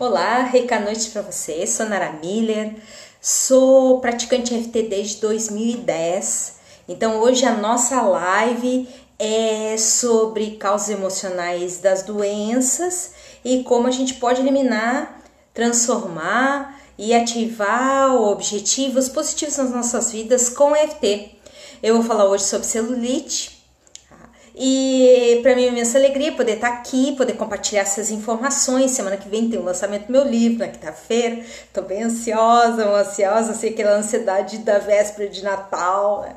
Olá, rica noite para você. Sou Nara Miller, sou praticante FT desde 2010. Então hoje a nossa live é sobre causas emocionais das doenças e como a gente pode eliminar, transformar e ativar objetivos positivos nas nossas vidas com FT. Eu vou falar hoje sobre celulite, e para mim é imensa alegria poder estar tá aqui, poder compartilhar essas informações. Semana que vem tem o lançamento do meu livro, na quinta-feira. Estou bem ansiosa, ansiosa, sei aquela ansiedade da véspera de Natal.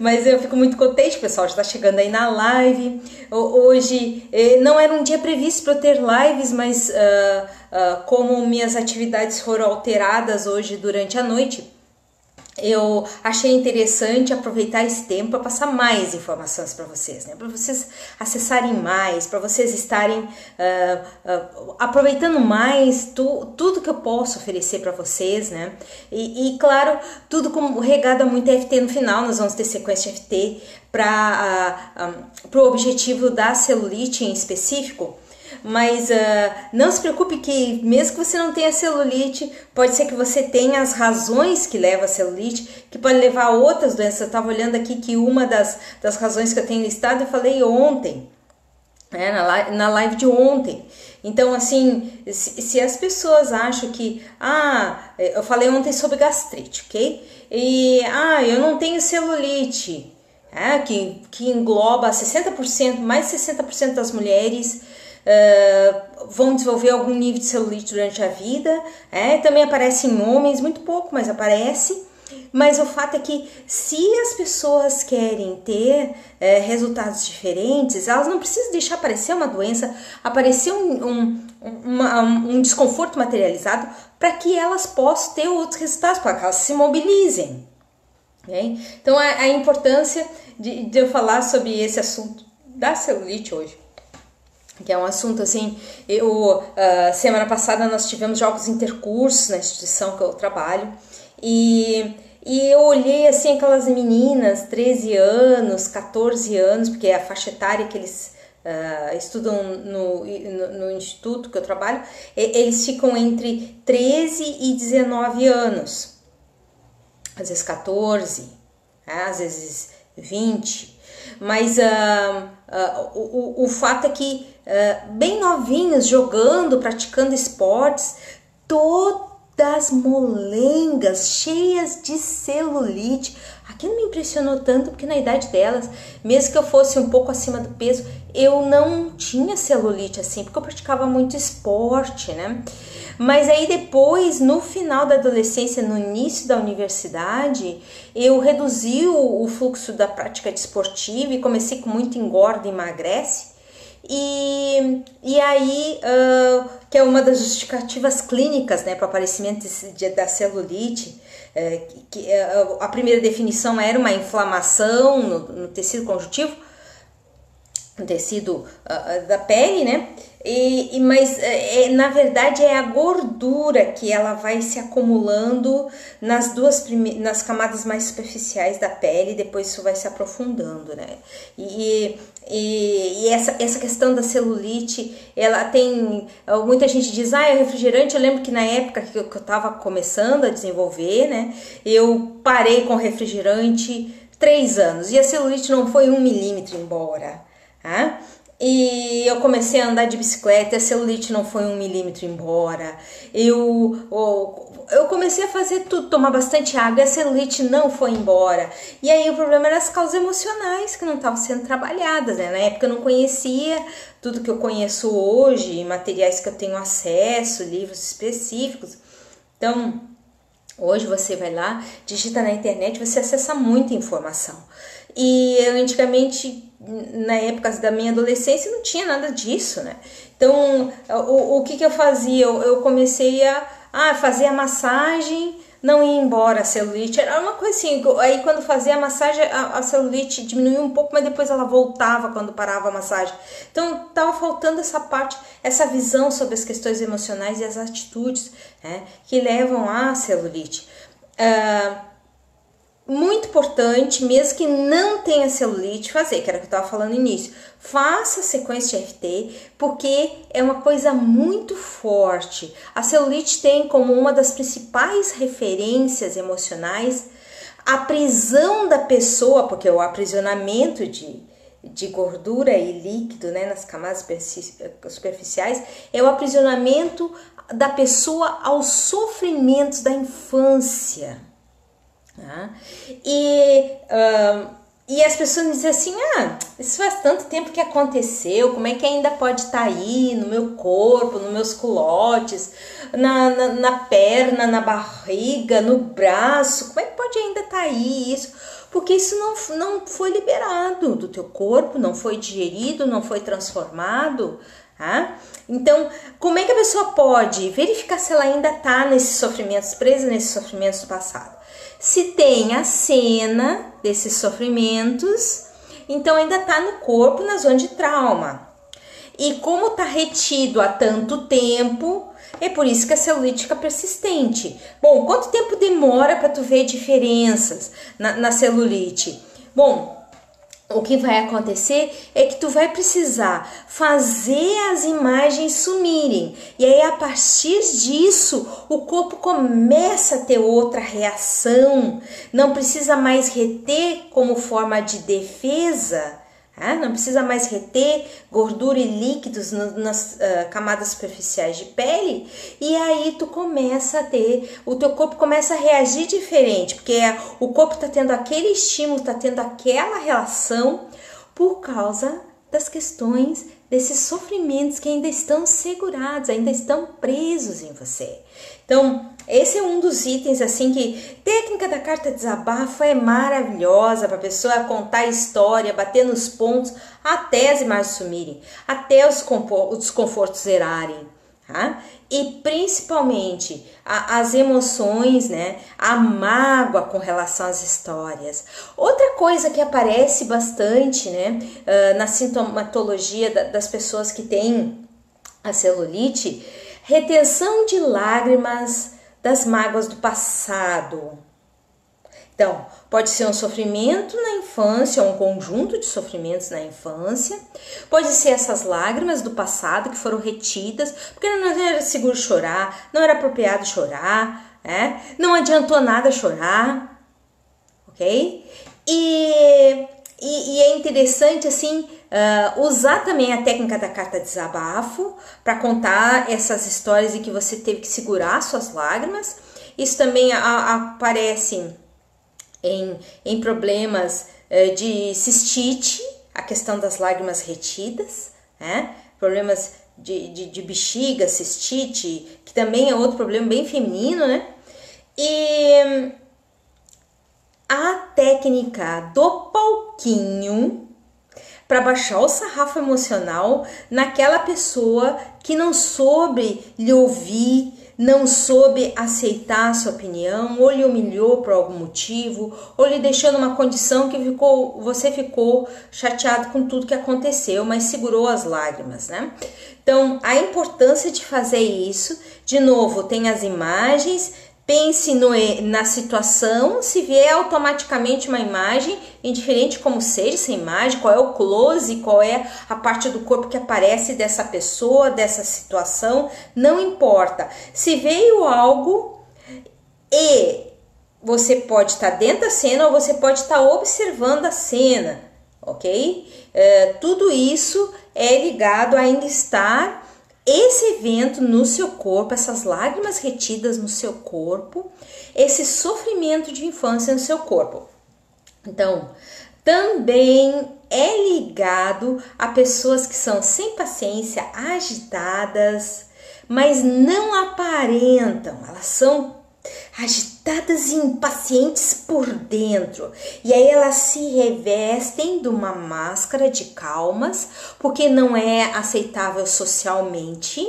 Mas eu fico muito contente, pessoal, já está chegando aí na live. Hoje eh, não era um dia previsto para eu ter lives, mas uh, uh, como minhas atividades foram alteradas hoje durante a noite, eu achei interessante aproveitar esse tempo para passar mais informações para vocês, né? Para vocês acessarem mais, para vocês estarem uh, uh, aproveitando mais tu, tudo que eu posso oferecer para vocês, né? E, e, claro, tudo com regado a muito FT no final, nós vamos ter sequência FT para uh, um, o objetivo da celulite em específico. Mas uh, não se preocupe que mesmo que você não tenha celulite, pode ser que você tenha as razões que levam a celulite, que pode levar a outras doenças. Eu estava olhando aqui que uma das, das razões que eu tenho listado, eu falei ontem, né, na, live, na live de ontem. Então, assim, se, se, as pessoas acham que, ah, eu falei ontem sobre gastrite, ok? E, ah, eu não tenho celulite, é, que, que engloba 60%, mais 60% das mulheres Uh, vão desenvolver algum nível de celulite durante a vida. É, também aparece em homens, muito pouco, mas aparece. Mas o fato é que se as pessoas querem ter é, resultados diferentes, elas não precisam deixar aparecer uma doença, aparecer um, um, uma, um desconforto materializado para que elas possam ter outros resultados, para que elas se mobilizem. Okay? Então, a, a importância de, de eu falar sobre esse assunto da celulite hoje que é um assunto assim. Eu uh, semana passada nós tivemos jogos intercursos na instituição que eu trabalho e e eu olhei assim aquelas meninas, 13 anos, 14 anos, porque é a faixa etária que eles uh, estudam no, no, no, instituto que eu trabalho, eles ficam entre 13 e 19 anos, às vezes 14, né? às vezes 20. Mas uh, uh, o, o fato é que, uh, bem novinhos, jogando, praticando esportes, todas molengas, cheias de celulite. Aquilo me impressionou tanto porque na idade delas, mesmo que eu fosse um pouco acima do peso, eu não tinha celulite assim, porque eu praticava muito esporte, né? Mas aí depois, no final da adolescência, no início da universidade, eu reduzi o, o fluxo da prática desportiva e comecei com muito engorda e emagrece. E, e aí, uh, que é uma das justificativas clínicas né, para o aparecimento de, da celulite, uh, que, uh, a primeira definição era uma inflamação no, no tecido conjuntivo, no tecido da pele, né? E, e, mas é, na verdade é a gordura que ela vai se acumulando nas duas nas camadas mais superficiais da pele, depois isso vai se aprofundando, né? E, e, e, essa, essa questão da celulite, ela tem. Muita gente diz, ah, é refrigerante. Eu lembro que na época que eu, que eu tava começando a desenvolver, né? Eu parei com refrigerante três anos e a celulite não foi um milímetro embora. Tá? E eu comecei a andar de bicicleta, a celulite não foi um milímetro embora. Eu, eu comecei a fazer tudo, tomar bastante água e a celulite não foi embora. E aí o problema era as causas emocionais que não estavam sendo trabalhadas. Né? Na época eu não conhecia tudo que eu conheço hoje, materiais que eu tenho acesso, livros específicos. Então, hoje você vai lá, digita na internet, você acessa muita informação. E antigamente na época da minha adolescência não tinha nada disso, né? Então, o, o que, que eu fazia? Eu, eu comecei a ah, fazer a massagem, não ia embora a celulite. Era uma coisa assim, aí quando fazia a massagem, a, a celulite diminuía um pouco, mas depois ela voltava quando parava a massagem. Então, tava faltando essa parte, essa visão sobre as questões emocionais e as atitudes né, que levam à celulite. Uh, muito importante, mesmo que não tenha celulite, fazer, que era o que eu estava falando no início. Faça a sequência de FT, porque é uma coisa muito forte. A celulite tem como uma das principais referências emocionais a prisão da pessoa, porque o aprisionamento de, de gordura e líquido né, nas camadas superficiais é o aprisionamento da pessoa aos sofrimentos da infância. Tá? E, uh, e as pessoas dizem assim: ah, isso faz tanto tempo que aconteceu, como é que ainda pode estar tá aí no meu corpo, nos meus culotes, na, na, na, perna, na barriga, no braço, como é que pode ainda estar tá aí isso? Porque isso não, não foi liberado do teu corpo, não foi digerido, não foi transformado. Tá? Então, como é que a pessoa pode verificar se ela ainda está nesses sofrimentos, presa nesses sofrimentos do passado? Se tem a cena desses sofrimentos, então ainda está no corpo na zona de trauma. E como está retido há tanto tempo, é por isso que a celulite fica persistente. Bom, quanto tempo demora para tu ver diferenças na, na celulite? Bom, o que vai acontecer é que tu vai precisar fazer as imagens sumirem. E aí a partir disso, o corpo começa a ter outra reação. Não precisa mais reter como forma de defesa ah, não precisa mais reter gordura e líquidos no, nas uh, camadas superficiais de pele. E aí tu começa a ter, o teu corpo começa a reagir diferente, porque é, o corpo está tendo aquele estímulo, está tendo aquela relação por causa das questões desses sofrimentos que ainda estão segurados, ainda estão presos em você. Então, esse é um dos itens assim que técnica da carta de desabafo é maravilhosa para a pessoa contar a história, bater nos pontos até as imagens sumirem, até os, os desconfortos zerarem. Tá? E principalmente a, as emoções, né? A mágoa com relação às histórias. Outra coisa que aparece bastante, né? Uh, na sintomatologia da, das pessoas que têm a celulite, retenção de lágrimas das mágoas do passado. Então, pode ser um sofrimento na infância, um conjunto de sofrimentos na infância, pode ser essas lágrimas do passado que foram retidas, porque não era seguro chorar, não era apropriado chorar, né? não adiantou nada chorar, ok? E, e, e é interessante assim Uh, usar também a técnica da carta desabafo para contar essas histórias em que você teve que segurar suas lágrimas. Isso também a, a, aparece em, em problemas uh, de cistite, a questão das lágrimas retidas, né? problemas de, de, de bexiga, cistite, que também é outro problema bem feminino, né? E a técnica do palquinho para baixar o sarrafo emocional naquela pessoa que não soube lhe ouvir, não soube aceitar a sua opinião, ou lhe humilhou por algum motivo, ou lhe deixou numa condição que ficou, você ficou chateado com tudo que aconteceu, mas segurou as lágrimas, né? Então, a importância de fazer isso, de novo, tem as imagens, Pense no, na situação, se vier automaticamente uma imagem, indiferente como seja essa imagem, qual é o close, qual é a parte do corpo que aparece dessa pessoa, dessa situação, não importa. Se veio algo e você pode estar dentro da cena ou você pode estar observando a cena, ok? É, tudo isso é ligado a ainda estar esse evento no seu corpo, essas lágrimas retidas no seu corpo, esse sofrimento de infância no seu corpo. Então, também é ligado a pessoas que são sem paciência, agitadas, mas não aparentam, elas são agitadas e impacientes por dentro. E aí elas se revestem de uma máscara de calmas, porque não é aceitável socialmente.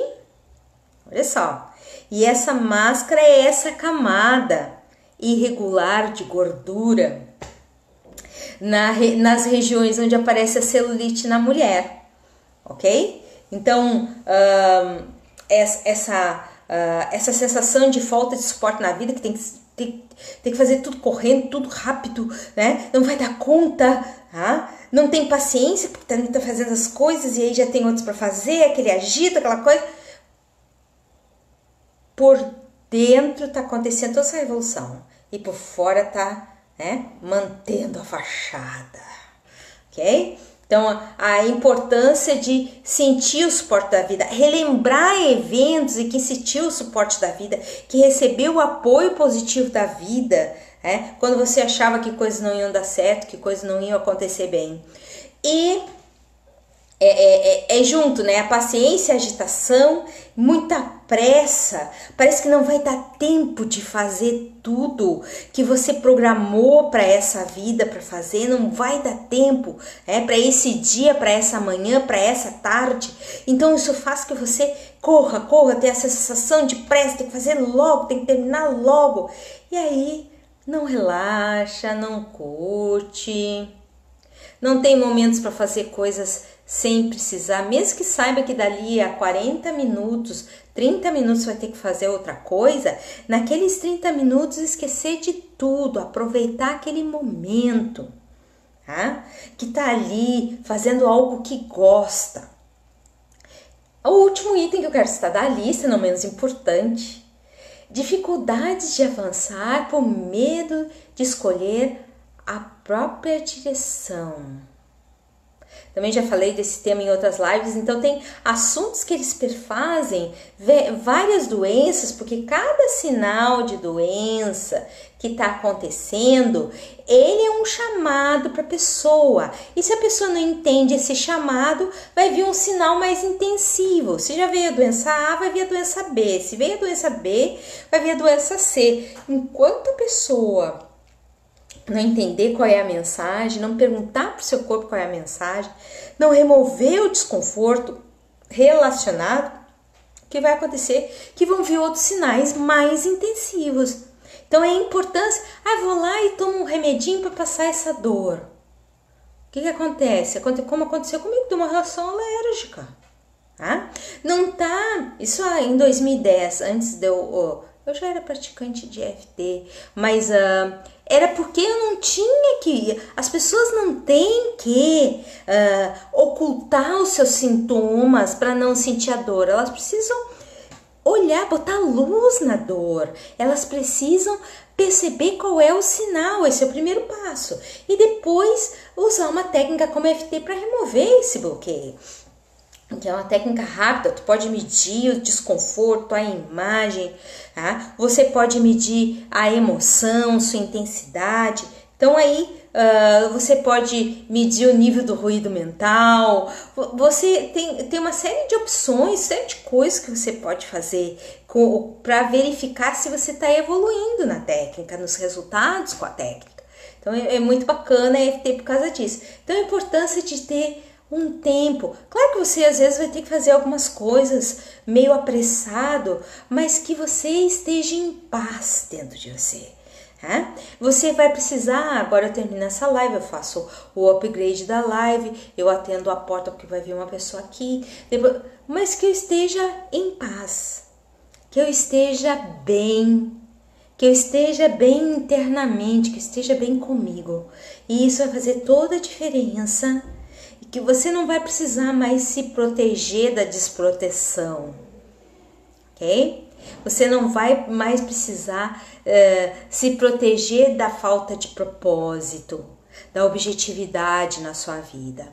Olha só. E essa máscara é essa camada irregular de gordura na, nas regiões onde aparece a celulite na mulher, ok? Então, essa uh, essa sensação de falta de suporte na vida, que tem que tem, tem que fazer tudo correndo, tudo rápido, né? Não vai dar conta, tá? não tem paciência porque tá, tá fazendo as coisas e aí já tem outros para fazer, aquele agito, aquela coisa. Por dentro tá acontecendo toda essa revolução e por fora tá, né, mantendo a fachada, ok? Então, a importância de sentir o suporte da vida, relembrar eventos e que sentiu o suporte da vida, que recebeu o apoio positivo da vida, é? quando você achava que coisas não iam dar certo, que coisas não iam acontecer bem. E é, é, é, junto, né? A paciência, a agitação, muita pressa. Parece que não vai dar tempo de fazer tudo que você programou para essa vida para fazer. Não vai dar tempo, é para esse dia, para essa manhã, para essa tarde. Então isso faz que você corra, corra, tenha essa sensação de pressa, tem que fazer logo, tem que terminar logo. E aí não relaxa, não curte. Não tem momentos para fazer coisas sem precisar, mesmo que saiba que dali a 40 minutos, 30 minutos vai ter que fazer outra coisa, naqueles 30 minutos esquecer de tudo, aproveitar aquele momento, tá? Que tá ali fazendo algo que gosta. O último item que eu quero citar da lista, não menos importante, dificuldades de avançar por medo de escolher a própria direção. Também já falei desse tema em outras lives, então tem assuntos que eles perfazem várias doenças, porque cada sinal de doença que está acontecendo, ele é um chamado para a pessoa. E se a pessoa não entende esse chamado, vai vir um sinal mais intensivo. Se já veio a doença A, vai vir a doença B. Se veio a doença B, vai vir a doença C. Enquanto a pessoa não entender qual é a mensagem, não perguntar para o seu corpo qual é a mensagem, não remover o desconforto relacionado, o que vai acontecer? Que vão vir outros sinais mais intensivos. Então é a importância, ah, vou lá e tomo um remedinho para passar essa dor. O que, que acontece? Como aconteceu comigo, de uma reação alérgica. Tá? Não tá. Isso em 2010, antes de eu. Eu já era praticante de FT, mas uh, era porque eu não tinha que. As pessoas não têm que uh, ocultar os seus sintomas para não sentir a dor. Elas precisam olhar, botar luz na dor. Elas precisam perceber qual é o sinal. Esse é o primeiro passo. E depois usar uma técnica como FT para remover esse bloqueio que é uma técnica rápida, tu pode medir o desconforto, a imagem, tá? Você pode medir a emoção, sua intensidade. Então aí uh, você pode medir o nível do ruído mental. Você tem, tem uma série de opções, série de coisas que você pode fazer para verificar se você está evoluindo na técnica, nos resultados com a técnica. Então é, é muito bacana a EFT por causa disso. Então a importância de ter um tempo. Claro que você às vezes vai ter que fazer algumas coisas meio apressado, mas que você esteja em paz dentro de você. Né? Você vai precisar, agora eu termino essa live, eu faço o upgrade da live, eu atendo a porta porque vai vir uma pessoa aqui, depois, mas que eu esteja em paz, que eu esteja bem, que eu esteja bem internamente, que eu esteja bem comigo. E isso vai fazer toda a diferença que você não vai precisar mais se proteger da desproteção, ok? Você não vai mais precisar uh, se proteger da falta de propósito, da objetividade na sua vida.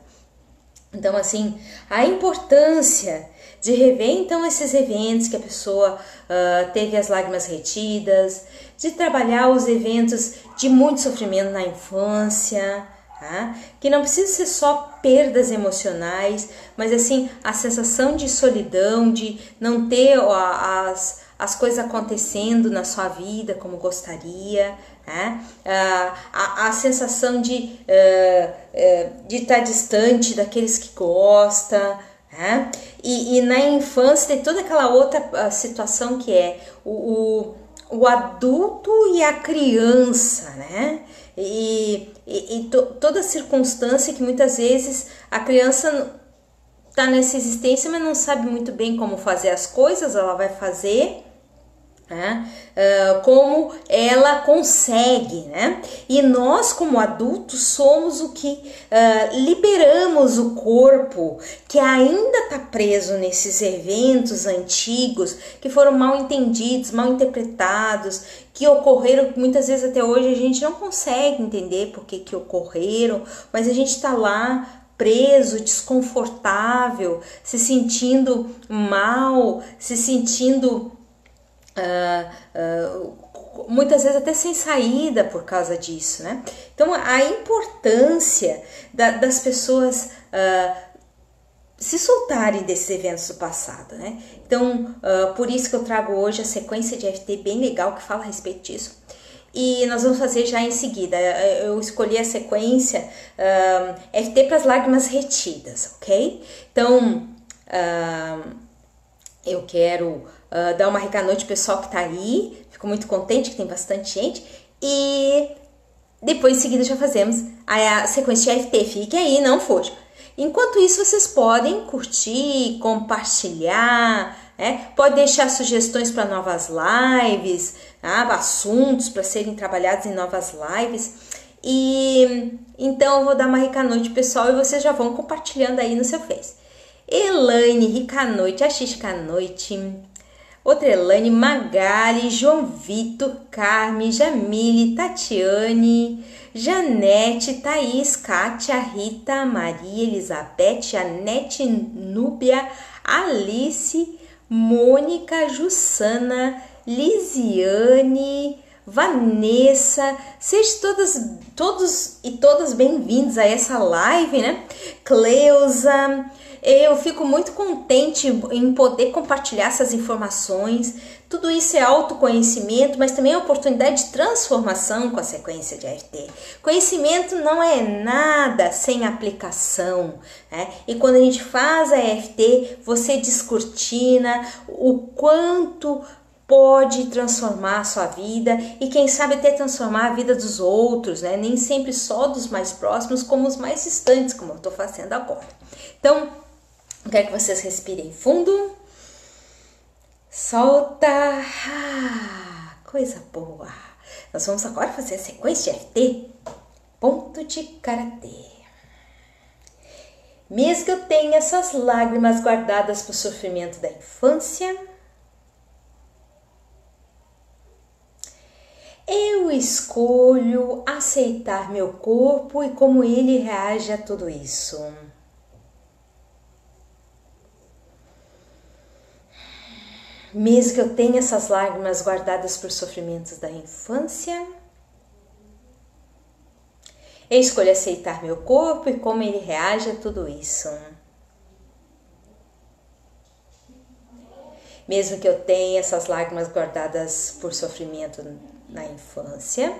Então, assim, a importância de rever então esses eventos que a pessoa uh, teve as lágrimas retidas, de trabalhar os eventos de muito sofrimento na infância, tá? Que não precisa ser só perdas emocionais, mas assim a sensação de solidão, de não ter as, as coisas acontecendo na sua vida como gostaria, né? a, a, a sensação de uh, uh, de estar distante daqueles que gosta, né? E, e, na infância tem toda aquela outra situação que é o, o, o adulto e a criança, né? E, e, e to, toda circunstância que muitas vezes a criança está nessa existência, mas não sabe muito bem como fazer as coisas, ela vai fazer, né? Uh, como ela consegue, né? E nós, como adultos, somos o que uh, liberamos o corpo que ainda está preso nesses eventos antigos que foram mal entendidos, mal interpretados, que ocorreram muitas vezes até hoje a gente não consegue entender por que, que ocorreram, mas a gente está lá preso, desconfortável, se sentindo mal, se sentindo uh, uh, muitas vezes até sem saída por causa disso, né? Então a importância da, das pessoas uh, se soltarem desses eventos do passado, né? Então por isso que eu trago hoje a sequência de FT bem legal que fala a respeito disso. E nós vamos fazer já em seguida. Eu escolhi a sequência FT para as lágrimas retidas, ok? Então eu quero uh, dar uma rica noite pessoal que tá aí. Fico muito contente que tem bastante gente. E depois em seguida já fazemos a, sequência de FT. Fique aí, não fuja. Enquanto isso, vocês podem curtir, compartilhar, né? pode deixar sugestões para novas lives, tá? assuntos para serem trabalhados em novas lives. E então eu vou dar uma rica noite pessoal e vocês já vão compartilhando aí no seu Face. Elaine, rica noite, a noite. Outra Elaine, Magali, João Vitor, Carme, Jamile, Tatiane, Janete, Thaís, Kátia, Rita, Maria, Elizabeth, Anete, Núbia, Alice, Mônica, Jussana, Lisiane, Vanessa, sejam todas, todos e todas bem-vindos a essa live, né? Cleusa, eu fico muito contente em poder compartilhar essas informações. Tudo isso é autoconhecimento, mas também é oportunidade de transformação com a sequência de AFT. Conhecimento não é nada sem aplicação. Né? E quando a gente faz a AFT, você descortina o quanto pode transformar a sua vida e quem sabe até transformar a vida dos outros, né? Nem sempre só dos mais próximos, como os mais distantes, como eu estou fazendo agora. Então, Quero que vocês respirem fundo. Solta. Ah, coisa boa. Nós vamos agora fazer a sequência de FT. Ponto de karatê. Mesmo que eu tenha essas lágrimas guardadas para o sofrimento da infância, eu escolho aceitar meu corpo e como ele reage a tudo isso. Mesmo que eu tenha essas lágrimas guardadas por sofrimentos da infância, eu escolho aceitar meu corpo e como ele reage a tudo isso. Mesmo que eu tenha essas lágrimas guardadas por sofrimento na infância,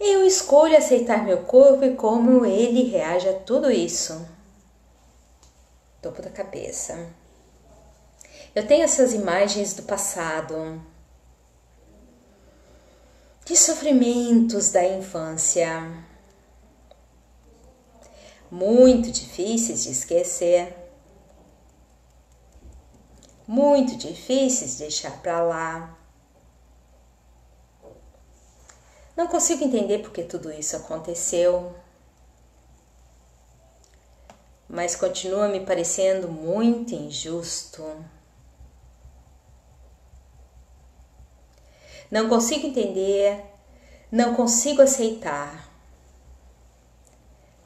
eu escolho aceitar meu corpo e como ele reage a tudo isso topo da cabeça. Eu tenho essas imagens do passado, de sofrimentos da infância, muito difíceis de esquecer, muito difíceis de deixar para lá. Não consigo entender porque tudo isso aconteceu mas continua me parecendo muito injusto. Não consigo entender, não consigo aceitar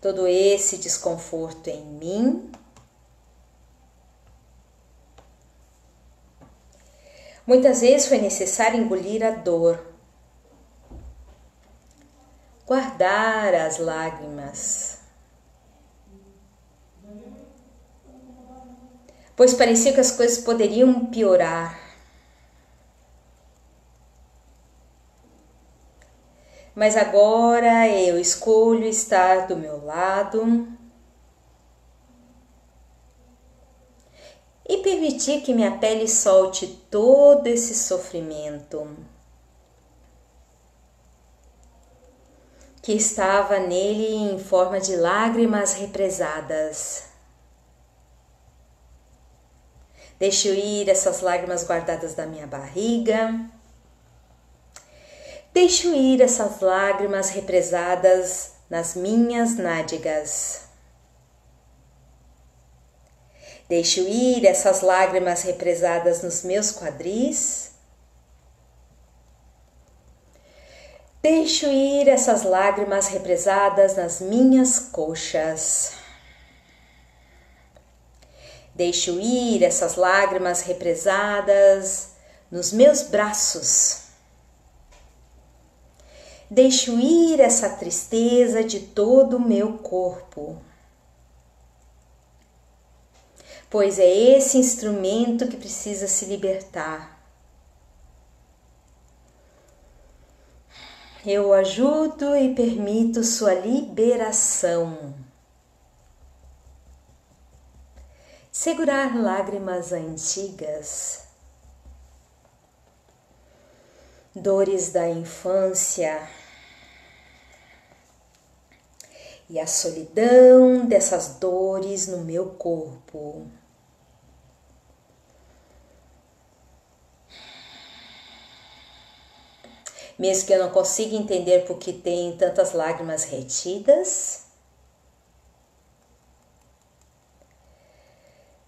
todo esse desconforto em mim. Muitas vezes foi necessário engolir a dor, guardar as lágrimas pois parecia que as coisas poderiam piorar. Mas agora eu escolho estar do meu lado e permitir que minha pele solte todo esse sofrimento que estava nele em forma de lágrimas represadas. Deixo ir essas lágrimas guardadas da minha barriga. Deixo ir essas lágrimas represadas nas minhas nádegas. Deixo ir essas lágrimas represadas nos meus quadris. Deixo ir essas lágrimas represadas nas minhas coxas. Deixo ir essas lágrimas represadas nos meus braços. Deixo ir essa tristeza de todo o meu corpo. Pois é esse instrumento que precisa se libertar. Eu ajudo e permito sua liberação. Segurar lágrimas antigas dores da infância e a solidão dessas dores no meu corpo. Mesmo que eu não consiga entender por que tem tantas lágrimas retidas,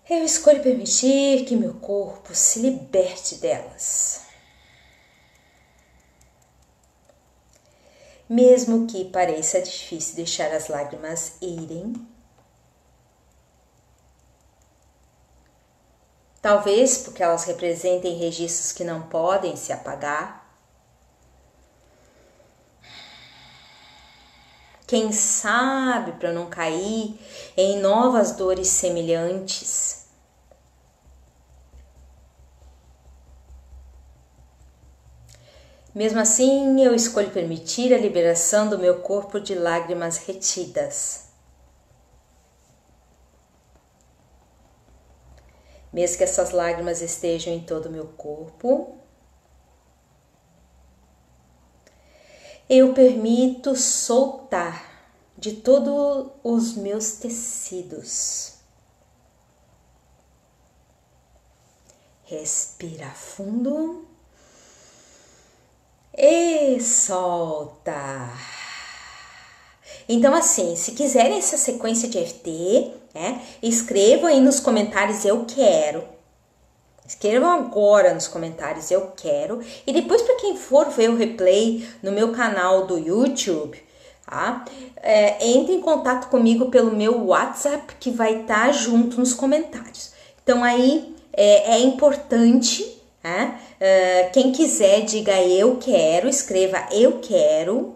eu escolho permitir que meu corpo se liberte delas. mesmo que pareça difícil deixar as lágrimas irem. Talvez porque elas representem registros que não podem se apagar. Quem sabe para não cair em novas dores semelhantes. Mesmo assim, eu escolho permitir a liberação do meu corpo de lágrimas retidas. Mesmo que essas lágrimas estejam em todo o meu corpo, eu permito soltar de todos os meus tecidos. Respira fundo e solta. Então, assim, se quiserem essa sequência de FT, né, escrevam aí nos comentários eu quero. Escrevam agora nos comentários eu quero. E depois, para quem for ver o replay no meu canal do YouTube, tá? É, entre em contato comigo pelo meu WhatsApp que vai estar tá junto nos comentários. Então, aí é, é importante Uh, quem quiser, diga eu quero, escreva eu quero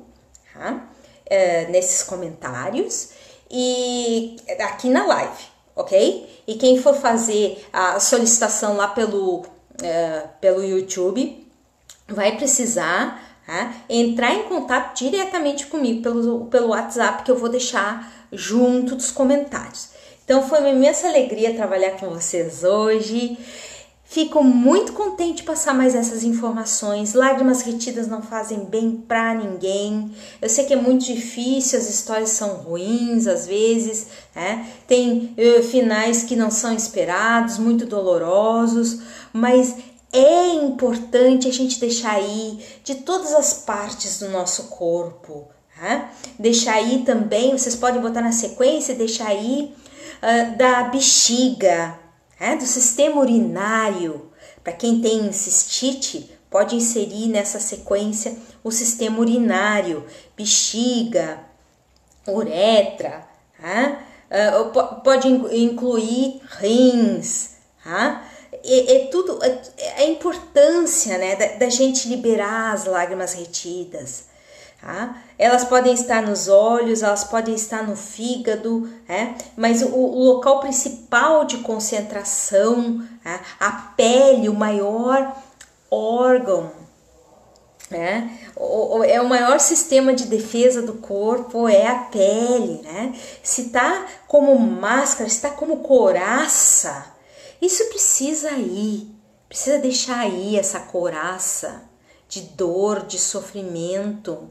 tá? uh, nesses comentários e aqui na live, ok? E quem for fazer a solicitação lá pelo, uh, pelo YouTube vai precisar tá? entrar em contato diretamente comigo pelo, pelo WhatsApp que eu vou deixar junto dos comentários. Então foi uma imensa alegria trabalhar com vocês hoje. Fico muito contente de passar mais essas informações. Lágrimas retidas não fazem bem para ninguém. Eu sei que é muito difícil, as histórias são ruins às vezes, né? Tem uh, finais que não são esperados, muito dolorosos, mas é importante a gente deixar aí de todas as partes do nosso corpo, né? Deixar aí também, vocês podem botar na sequência, deixar aí uh, da bexiga, é, do sistema urinário. Para quem tem cistite, pode inserir nessa sequência o sistema urinário, bexiga, uretra, uh, pode incluir rins, é, é tudo é, a importância né, da, da gente liberar as lágrimas retidas. Tá? Elas podem estar nos olhos, elas podem estar no fígado, é? mas o, o, local principal de concentração, é? a pele, o maior órgão, é? O, é o maior sistema de defesa do corpo é a pele, né? Se tá como máscara, se tá como coraça, isso precisa ir, precisa deixar aí essa coraça de dor, de sofrimento,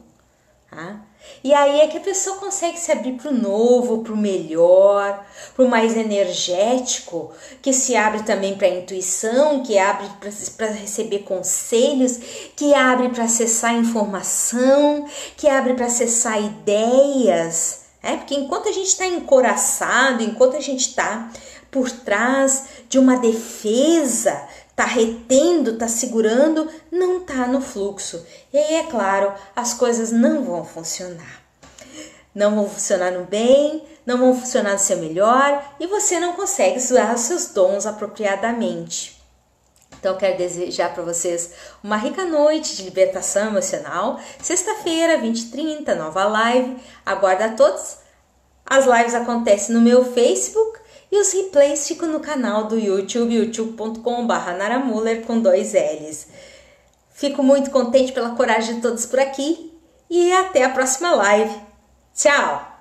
Tá? E aí é que a pessoa consegue se abrir para o novo, para o melhor, para o mais energético, que se abre também para a intuição, que abre para receber conselhos, que abre para acessar informação, que abre para acessar ideias. É, porque enquanto a gente está encoraçado, enquanto a gente está por trás de uma defesa, tá retendo, tá segurando, não tá no fluxo. E aí, é claro, as coisas não vão funcionar. Não vão funcionar no bem, não vão funcionar no seu melhor e você não consegue usar os seus dons apropriadamente. Então, quero desejar para vocês uma rica noite de libertação emocional. Sexta-feira, 20h30, nova live. Aguardo a todos. As lives acontecem no meu Facebook e os replays ficam no canal do YouTube, youtube.com.br naramuller com dois L's. Fico muito contente pela coragem de todos por aqui e até a próxima live. Tchau!